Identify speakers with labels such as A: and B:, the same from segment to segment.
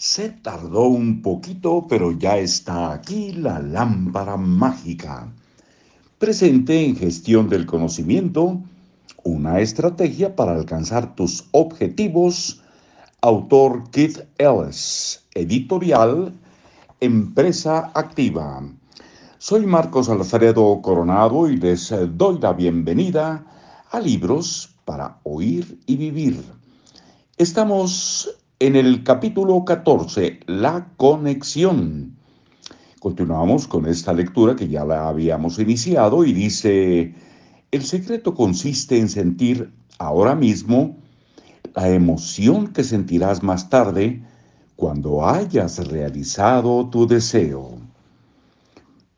A: Se tardó un poquito, pero ya está aquí la lámpara mágica. Presente en gestión del conocimiento, una estrategia para alcanzar tus objetivos. Autor Keith Ellis. Editorial Empresa Activa. Soy Marcos Alfredo Coronado y les doy la bienvenida a Libros para Oír y Vivir. Estamos en el capítulo 14, La conexión. Continuamos con esta lectura que ya la habíamos iniciado y dice, el secreto consiste en sentir ahora mismo la emoción que sentirás más tarde cuando hayas realizado tu deseo.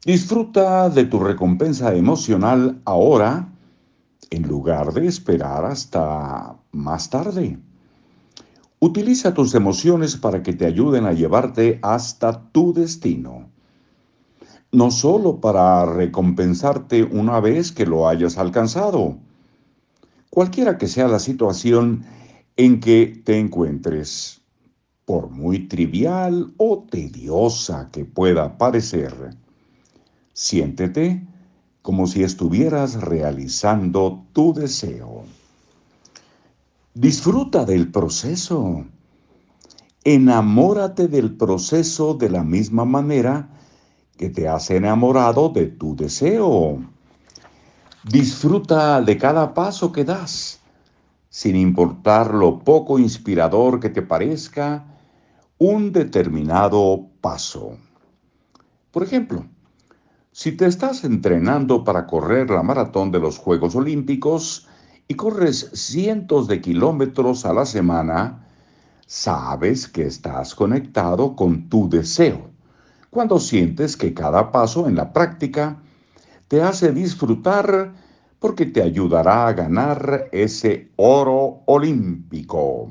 A: Disfruta de tu recompensa emocional ahora en lugar de esperar hasta más tarde. Utiliza tus emociones para que te ayuden a llevarte hasta tu destino. No solo para recompensarte una vez que lo hayas alcanzado. Cualquiera que sea la situación en que te encuentres, por muy trivial o tediosa que pueda parecer, siéntete como si estuvieras realizando tu deseo. Disfruta del proceso. Enamórate del proceso de la misma manera que te has enamorado de tu deseo. Disfruta de cada paso que das, sin importar lo poco inspirador que te parezca un determinado paso. Por ejemplo, si te estás entrenando para correr la maratón de los Juegos Olímpicos, y corres cientos de kilómetros a la semana, sabes que estás conectado con tu deseo. Cuando sientes que cada paso en la práctica te hace disfrutar porque te ayudará a ganar ese oro olímpico.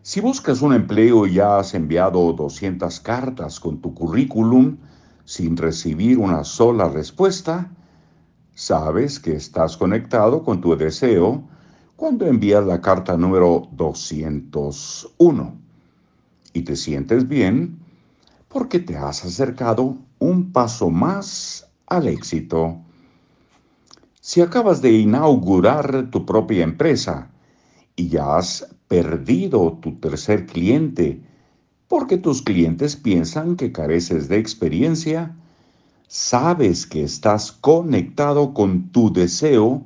A: Si buscas un empleo y ya has enviado 200 cartas con tu currículum sin recibir una sola respuesta, Sabes que estás conectado con tu deseo cuando envías la carta número 201 y te sientes bien porque te has acercado un paso más al éxito. Si acabas de inaugurar tu propia empresa y ya has perdido tu tercer cliente porque tus clientes piensan que careces de experiencia, sabes que estás conectado con tu deseo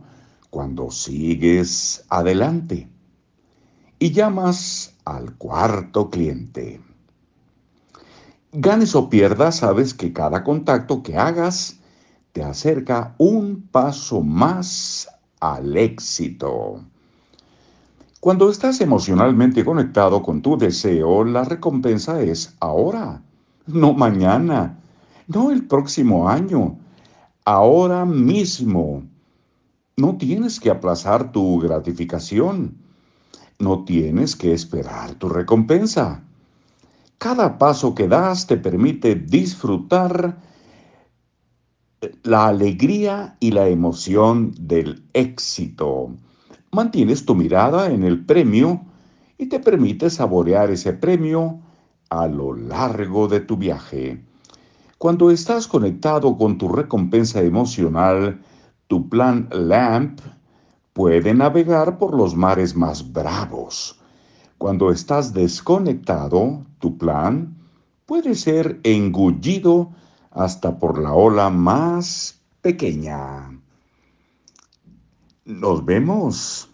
A: cuando sigues adelante y llamas al cuarto cliente. Ganes o pierdas, sabes que cada contacto que hagas te acerca un paso más al éxito. Cuando estás emocionalmente conectado con tu deseo, la recompensa es ahora, no mañana no el próximo año, ahora mismo. No tienes que aplazar tu gratificación. No tienes que esperar tu recompensa. Cada paso que das te permite disfrutar la alegría y la emoción del éxito. Mantienes tu mirada en el premio y te permite saborear ese premio a lo largo de tu viaje. Cuando estás conectado con tu recompensa emocional, tu plan LAMP puede navegar por los mares más bravos. Cuando estás desconectado, tu plan puede ser engullido hasta por la ola más pequeña. Nos vemos.